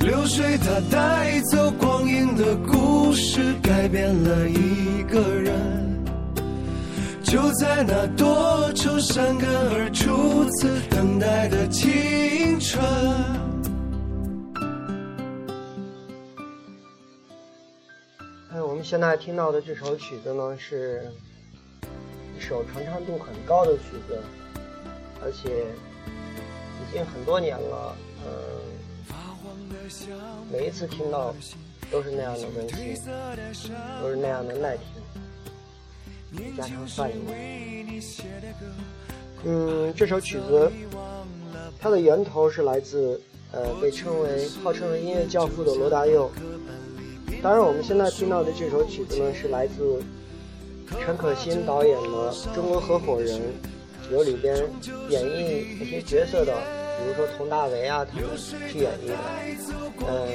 流水它带走光阴的故事，改变了一个人。就在那多愁善感而初次等待的青春。哎，我们现在听到的这首曲子呢，是一首传唱度很高的曲子，而且已经很多年了，嗯。每一次听到都是那样的温馨，都是那样的耐听。加上泛音。嗯，这首曲子它的源头是来自呃被称为号称为音乐教父的罗大佑。当然我们现在听到的这首曲子呢，是来自陈可辛导演的《中国合伙人》，由里边演绎一些角色的。比如说佟大为啊，他们去演绎的。呃，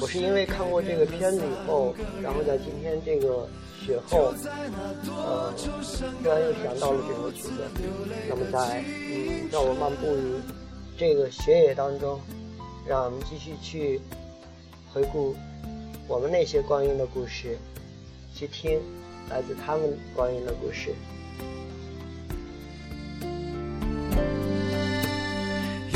我是因为看过这个片子以后，然后在今天这个雪后，呃，突然又想到了这首曲子。那么在嗯，让我漫步于这个雪野当中，让我们继续去回顾我们那些光阴的故事，去听来自他们光阴的故事。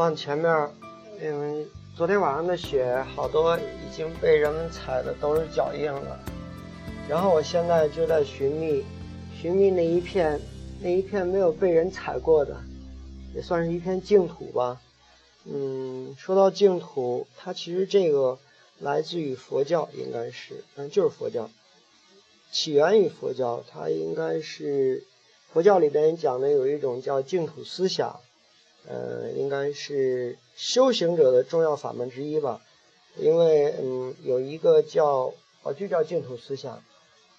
往前面，嗯，昨天晚上的雪好多已经被人们踩的都是脚印了。然后我现在就在寻觅，寻觅那一片，那一片没有被人踩过的，也算是一片净土吧。嗯，说到净土，它其实这个来自于佛教，应该是，嗯，就是佛教，起源于佛教，它应该是佛教里边讲的有一种叫净土思想。呃，应该是修行者的重要法门之一吧，因为嗯，有一个叫哦，就叫净土思想，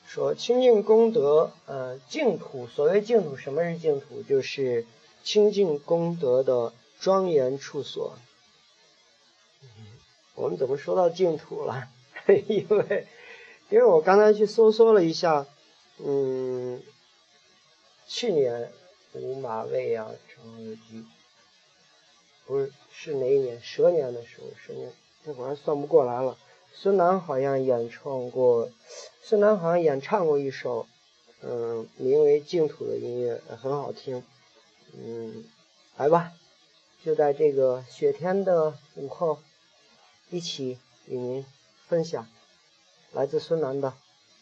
说清净功德，呃，净土。所谓净土，什么是净土？就是清净功德的庄严处所。我们怎么说到净土了？因为，因为我刚才去搜索了一下，嗯，去年五马未央成日居。不是是哪一年？蛇年的时候，蛇年，那好像算不过来了。孙楠好像演唱过，孙楠好像演唱过一首，嗯，名为《净土》的音乐，很好听。嗯，来吧，就在这个雪天的午后，一起与您分享来自孙楠的《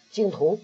净土》。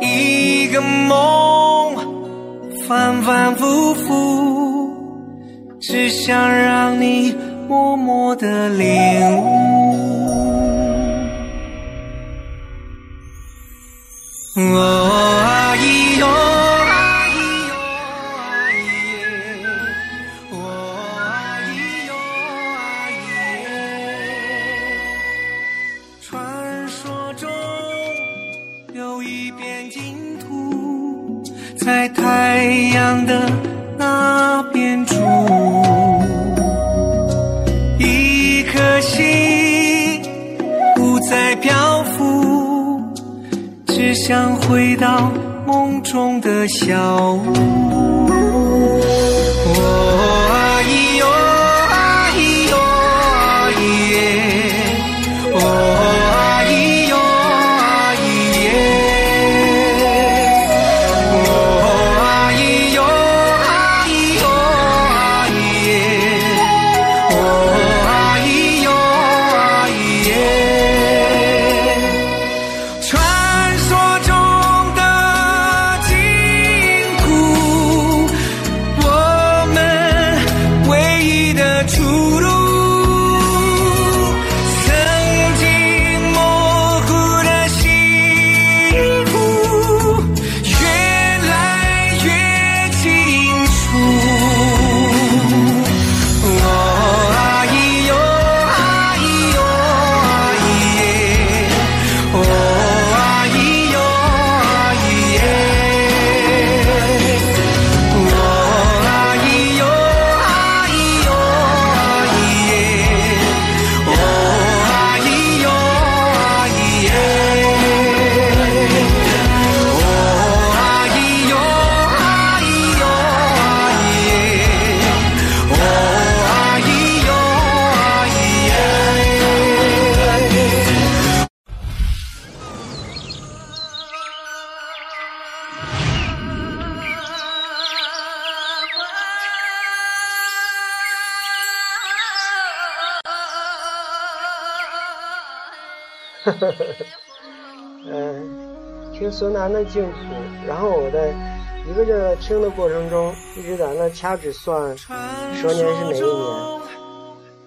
一个梦，反反复复，只想让你默默的领悟。我。梦中的小屋。呵呵，嗯，听孙楠的净土，然后我在一个这听的过程中，一直在那掐指算蛇年是哪一年，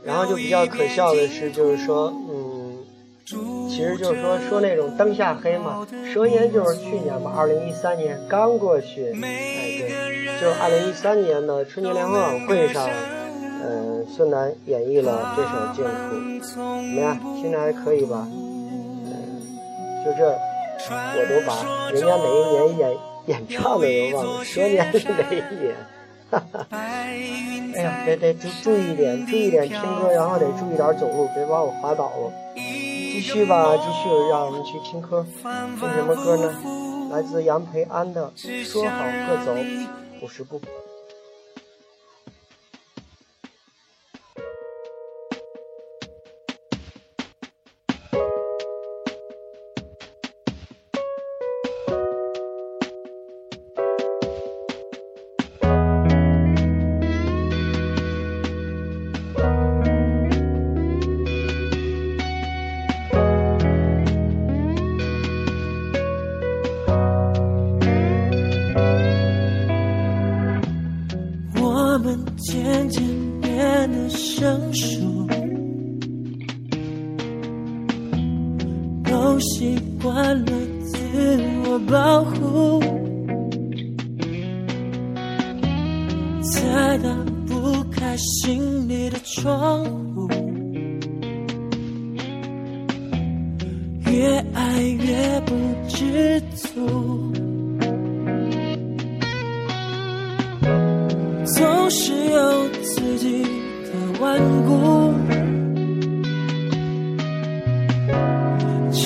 然后就比较可笑的是，就是说，嗯，其实就是说说那种灯下黑嘛，蛇年就是去年嘛，二零一三年刚过去，哎对，就是二零一三年的春节联欢晚会上，嗯，孙楠演绎了这首净土，怎么样？听着还可以吧？就这，我都把人家哪一年演演唱的都忘了，蛇年是哪一年，哈哈。哎呀，得得，注注意一点，注意一点听歌，然后得注意点走路，别把我滑倒了。继续吧，继续让我们去听歌。听什么歌呢？来自杨培安的《说好各走五十步》。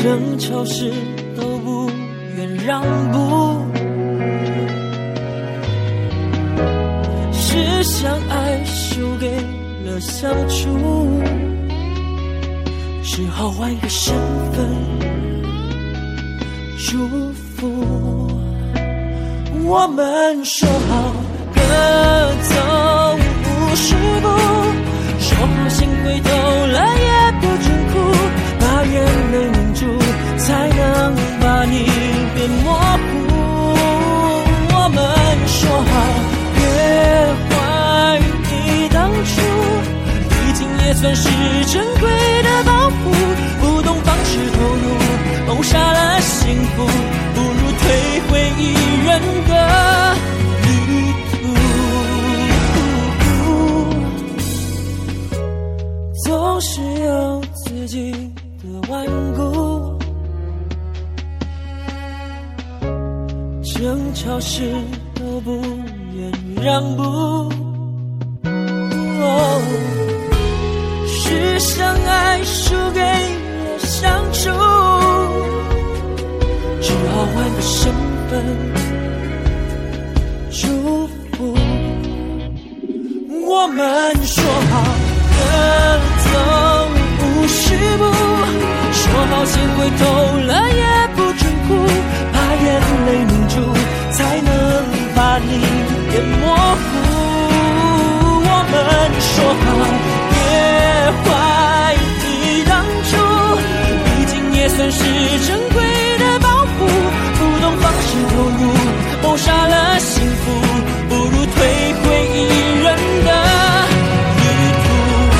争吵时都不愿让步，是相爱输给了相处，只好换个身份祝福。我们说好各走五十步。才能把你变模糊。我们说好别怀疑当初，毕竟也算是珍贵的包袱。不懂方式投入，谋杀了幸福，不如退回一人的旅途。总是有自己。争吵时都不愿让步，是相爱输给了相处，只好换个身份祝福。我们说好的走不虚步，说好先回头了。把眼泪凝住，才能把你给模糊。我们说好别怀疑当初，毕竟也算是珍贵的包袱。不懂放手投入，谋杀了幸福，不如退回一人的旅途。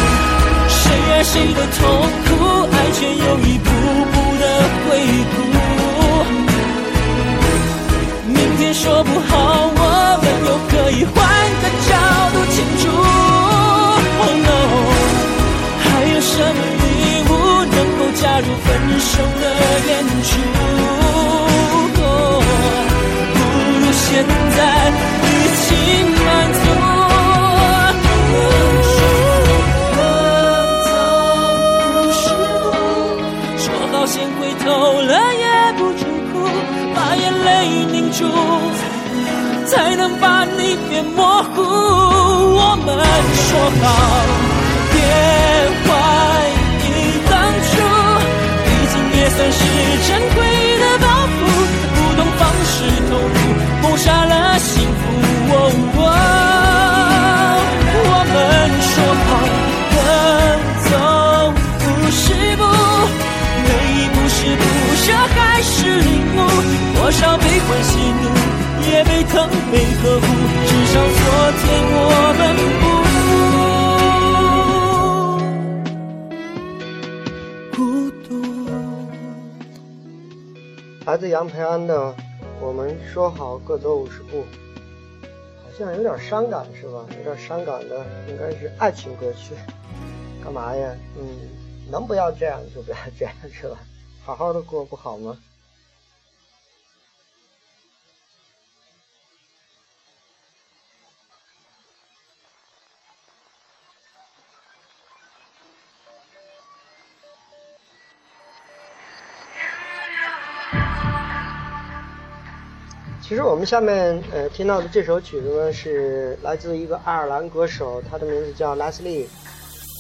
谁爱谁的痛苦，爱却又一步。说不好，我们又可以换个角度庆祝。Oh no，还有什么礼物能够加入分手的演出？们说好别怀疑当初，毕竟也算是珍贵的包袱。不懂方式投入，谋杀了幸福。我们说好的走不是不，每一步是不舍还是领悟？多少悲欢喜怒，也被疼被呵护。至少昨天我们。来自杨培安的《我们说好各走五十步》，好像有点伤感，是吧？有点伤感的应该是爱情歌曲。干嘛呀？嗯，能不要这样就不要这样，是吧？好好的过不好吗？我们下面呃听到的这首曲子呢，是来自一个爱尔兰歌手，他的名字叫拉斯利。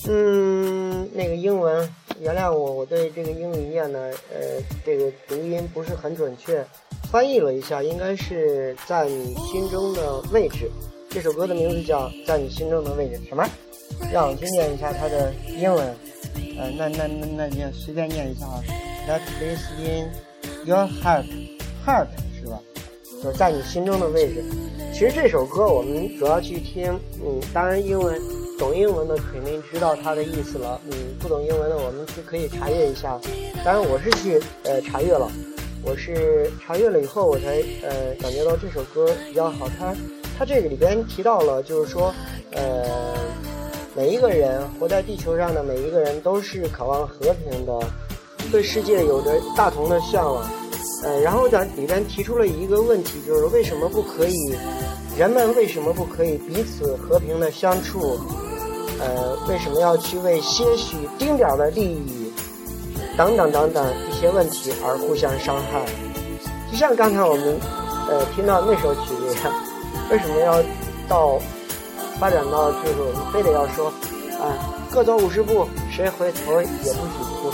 嗯，那个英文，原谅我，我对这个英语念呢，呃这个读音不是很准确。翻译了一下，应该是在你心中的位置。这首歌的名字叫在你心中的位置。什么？让我去念一下它的英文。呃，那那那那您随便念一下啊。That h i s in your heart, heart. 就在你心中的位置，其实这首歌我们主要去听，嗯，当然英文懂英文的肯定知道它的意思了，嗯，不懂英文的我们去可以查阅一下，当然我是去呃查阅了，我是查阅了以后我才呃感觉到这首歌比较好，它它这个里边提到了就是说呃每一个人活在地球上的每一个人都是渴望和平的，对世界有着大同的向往。呃，然后咱里边提出了一个问题，就是为什么不可以？人们为什么不可以彼此和平的相处？呃，为什么要去为些许丁点的利益，等等等等一些问题而互相伤害？就像刚才我们呃听到那首曲一样，为什么要到发展到这种，非得要说啊，各走五十步，谁回头也不许哭，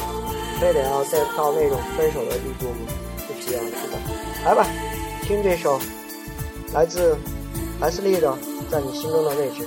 非得要再到那种分手的地步吗？的。来吧，听这首来自《来自莉莉的在你心中的位置》。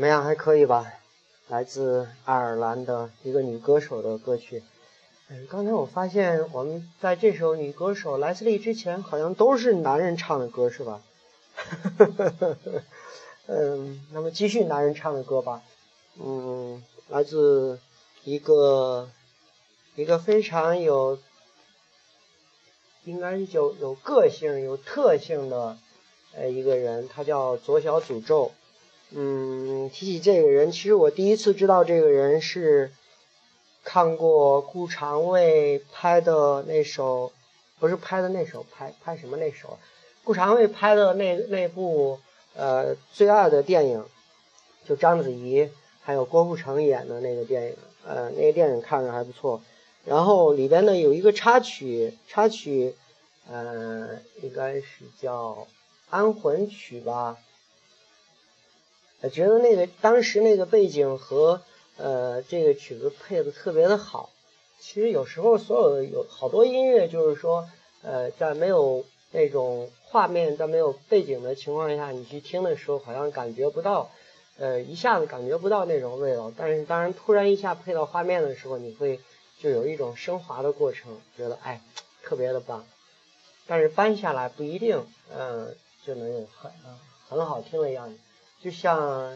怎么样，还可以吧？来自爱尔兰的一个女歌手的歌曲。嗯，刚才我发现我们在这首女歌手莱斯利之前，好像都是男人唱的歌，是吧？嗯，那么继续男人唱的歌吧。嗯，来自一个一个非常有，应该是有有个性、有特性的呃一个人，他叫左小诅咒。嗯，提起这个人，其实我第一次知道这个人是看过顾长卫拍的那首，不是拍的那首，拍拍什么那首？顾长卫拍的那那部，呃，最爱的电影就章子怡还有郭富城演的那个电影，呃，那个电影看着还不错。然后里边呢有一个插曲，插曲，呃，应该是叫《安魂曲》吧。我觉得那个当时那个背景和呃这个曲子配的特别的好，其实有时候所有的有好多音乐就是说，呃，在没有那种画面，在没有背景的情况下，你去听的时候好像感觉不到，呃一下子感觉不到那种味道。但是当然突然一下配到画面的时候，你会就有一种升华的过程，觉得哎特别的棒。但是搬下来不一定嗯就能有很很好听的样子。就像，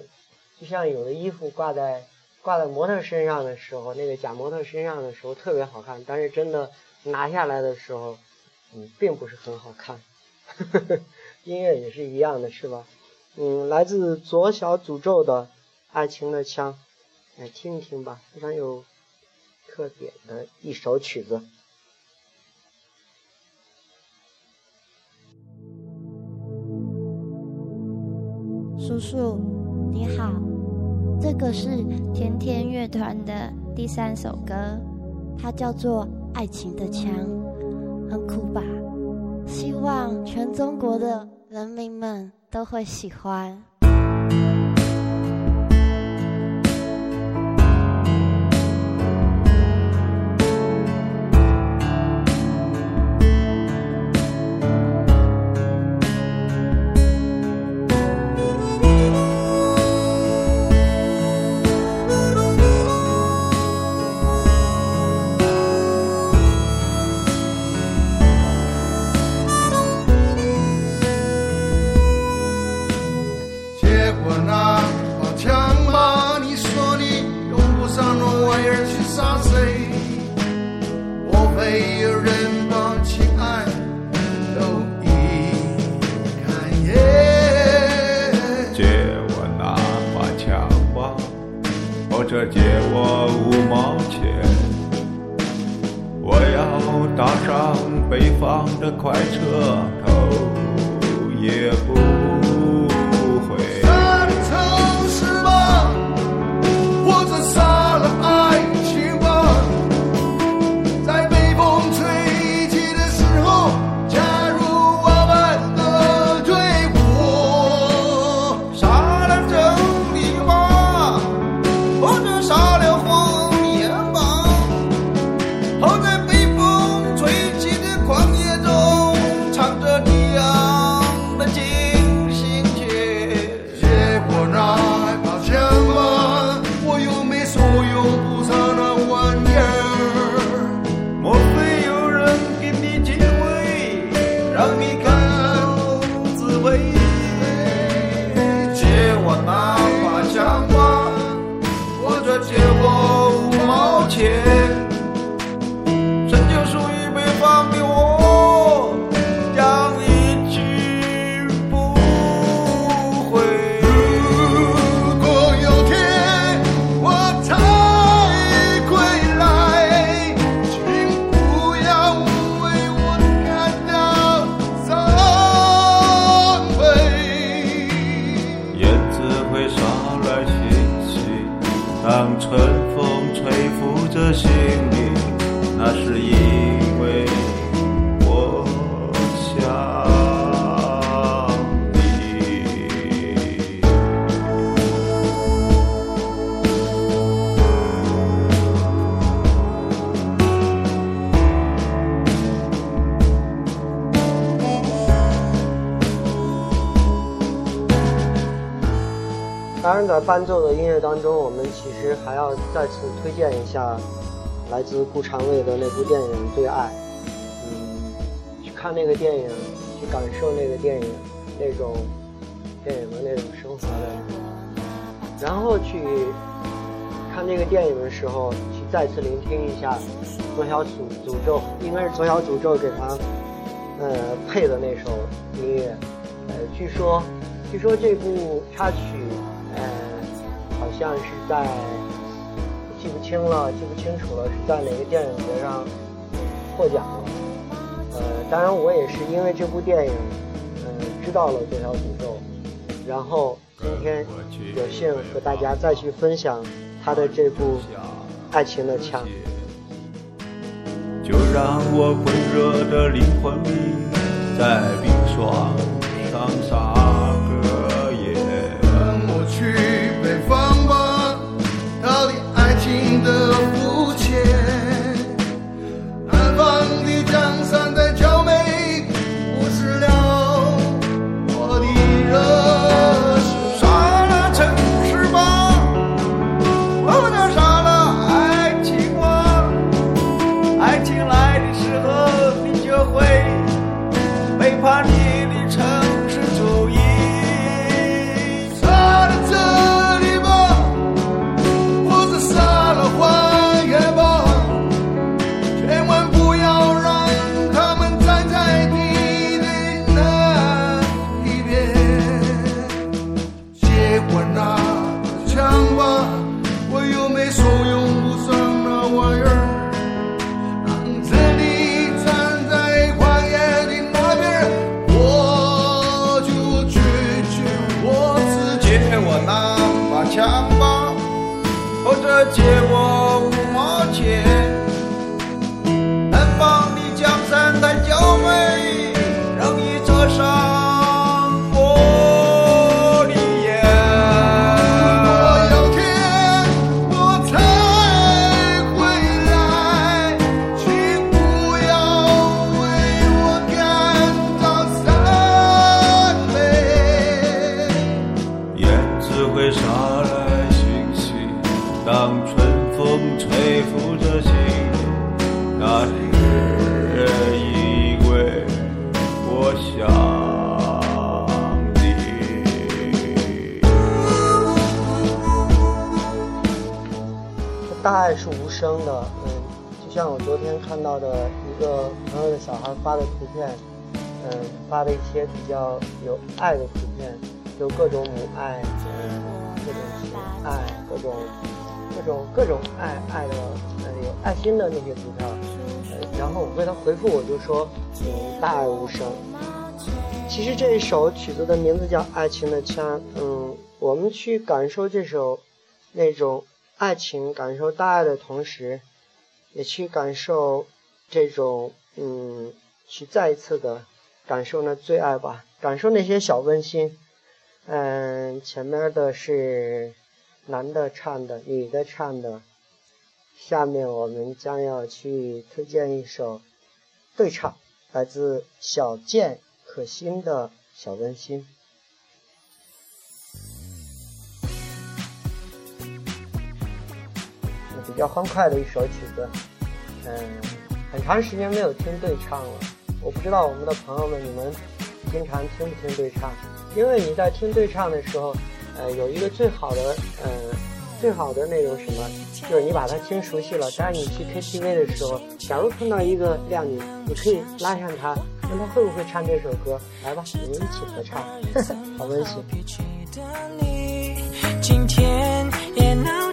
就像有的衣服挂在挂在模特身上的时候，那个假模特身上的时候特别好看，但是真的拿下来的时候，嗯，并不是很好看。音乐也是一样的，是吧？嗯，来自左小诅咒的《爱情的枪》，来听一听吧，非常有特点的一首曲子。叔叔，你好，这个是甜甜乐团的第三首歌，它叫做《爱情的枪》，很酷吧？希望全中国的人民们都会喜欢。伴奏的音乐当中，我们其实还要再次推荐一下来自顾长卫的那部电影《最爱》。嗯，去看那个电影，去感受那个电影那种电影的那种生活的那种。然后去看那个电影的时候，去再次聆听一下左小祖诅咒，应该是左小诅咒给他呃配的那首音乐。呃，据说，据说这部插曲。像是在，记不清了，记不清楚了，是在哪个电影节上获奖？了。呃，当然我也是因为这部电影，呃，知道了这条诅咒，然后今天有幸和大家再去分享他的这部《爱情的枪》。大爱是无声的，嗯，就像我昨天看到的一个朋友的小孩发的图片，嗯，发的一些比较有爱的图片，就各种母爱，嗯，各种父爱，各种各种各种爱爱的，嗯，有爱心的那些图片，然后我为他回复，我就说，嗯，大爱无声。其实这一首曲子的名字叫《爱情的枪》，嗯，我们去感受这首那种。爱情，感受大爱的同时，也去感受这种嗯，去再一次的感受那最爱吧，感受那些小温馨。嗯，前面的是男的唱的，女的唱的。下面我们将要去推荐一首对唱，来自小贱可心的小温馨。比较欢快的一首曲子，嗯，很长时间没有听对唱了。我不知道我们的朋友们，你们经常听不听对唱？因为你在听对唱的时候，呃，有一个最好的，嗯，最好的那种什么，就是你把它听熟悉了，当你去 KTV 的时候，假如碰到一个靓女，你可以拉上她，问她会不会唱这首歌，来吧，我们一起合唱，好也险。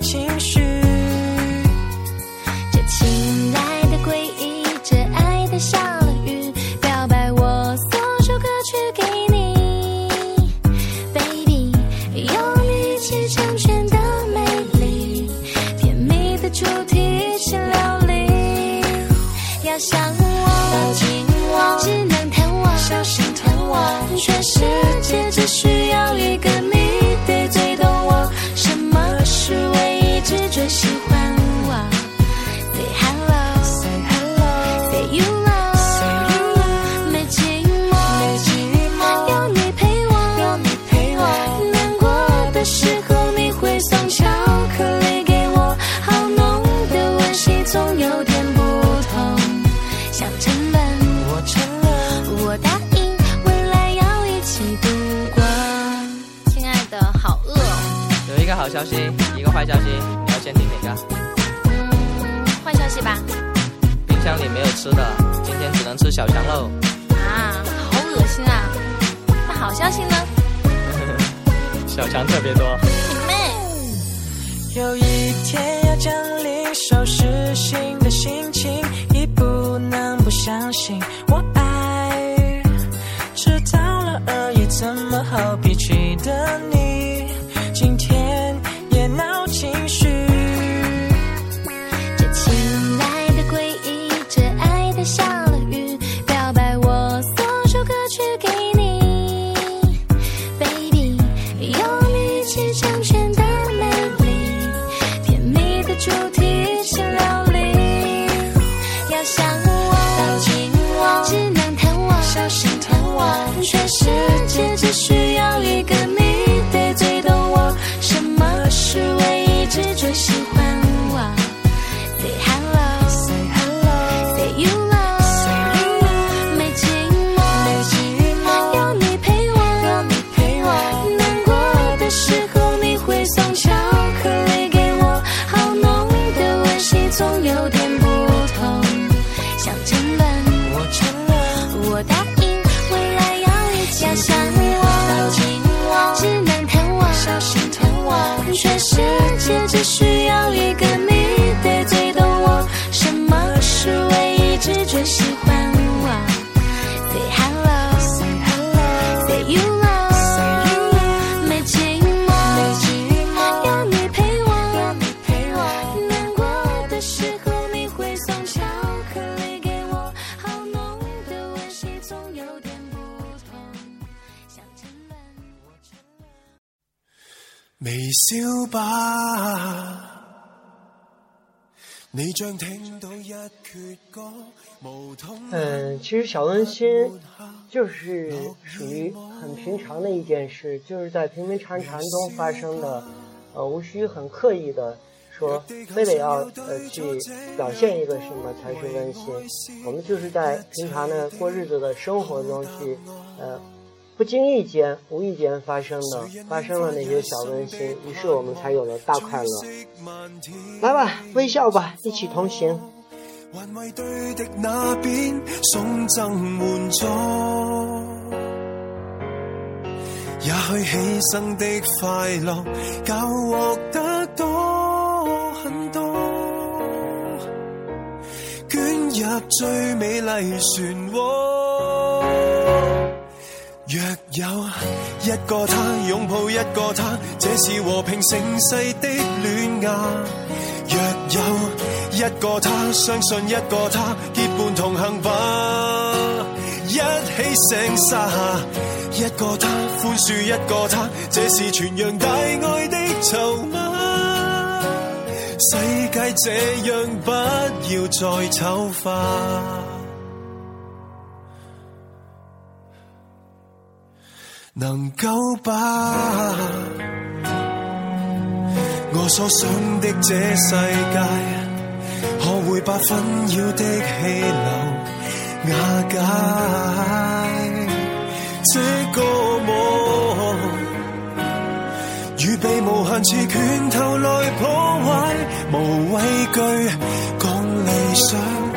一个坏消息，你要先听哪个？坏消息吧，冰箱里没有吃的，今天只能吃小强喽。啊，好恶心啊！那好消息呢？小强特别多。你 妹！有一天要降临，收拾新的心情，你不能不相信。我爱迟到了而已，怎么好脾气的你？想。微笑吧，你将听到一阙嗯，其实小温馨就是属于很平常的一件事，就是在平平常常中发生的，呃，无需很刻意的说，非得要呃去表现一个什么才是温馨。我们就是在平常的过日子的生活中去，呃。不经意间、无意间发生的，发生了那些小温馨，于是我们才有了大快乐。来吧，微笑吧，一起同行。的的也快很多若有一个他拥抱一个他，这是和平盛世的恋啊！若有一个他相信一个他，结伴同行吧，一起醒沙。一个他宽恕一个他，这是全扬大爱的筹码。世界这样不要再丑化。能够把我所想的这世界，学会把纷扰的气流瓦解？这个梦，预被无限次拳头来破坏，无畏惧讲理想。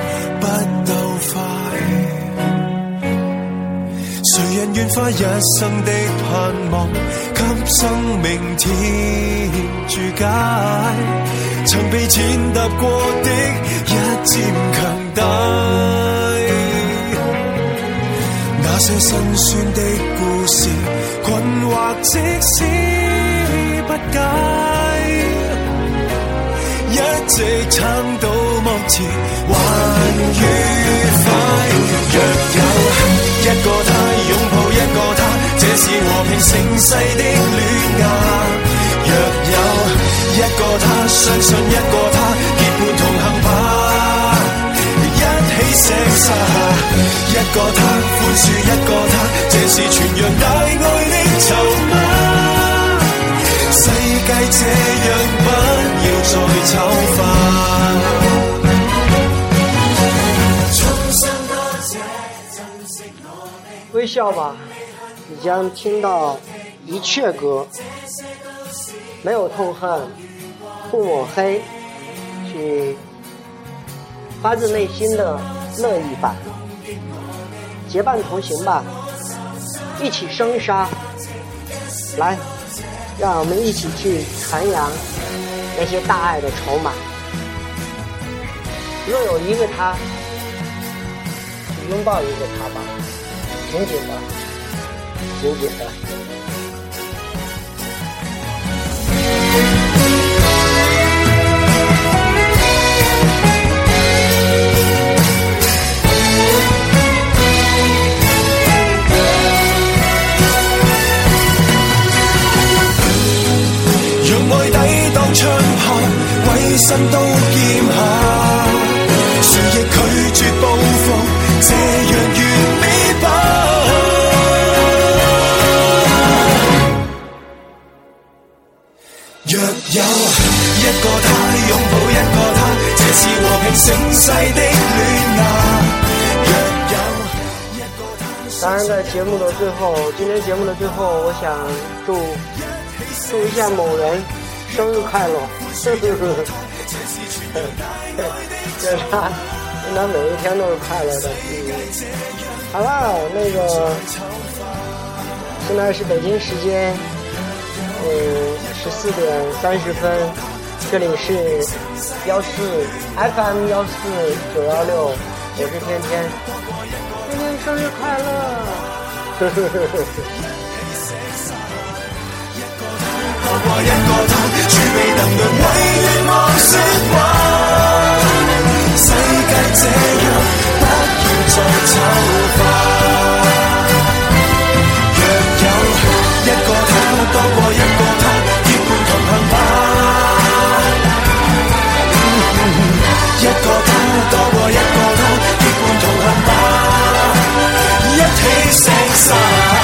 谁人愿花一生的盼望，给生命添注解？曾被践踏过的一渐强大。那些辛酸的故事，困惑即使不解，一直撑到目前还愉快。若有一个。这是和平盛世的恋爱若有一个他相信一个他结伴同行吧一起写下一个他欢笑一个他这是传扬大爱的筹码世界这样不要再丑化重新多谢珍惜我微笑吧你将听到一阙歌，没有痛恨，不抹黑，去发自内心的乐意吧，结伴同行吧，一起生杀，来，让我们一起去传扬那些大爱的筹码。若有一个他，去拥抱一个他吧，紧紧的。让爱抵挡枪炮，伟身都剑下。当然，在节目的最后，今天节目的最后，我想祝祝一下某人生日快乐。哈哈哈！这是他，他每一天都是快乐的。好了，那个现在是北京时间，嗯。十四点三十分，这里是幺四 FM 幺四九幺六，我是天天，天天生日快乐！呵呵呵呵呵。side.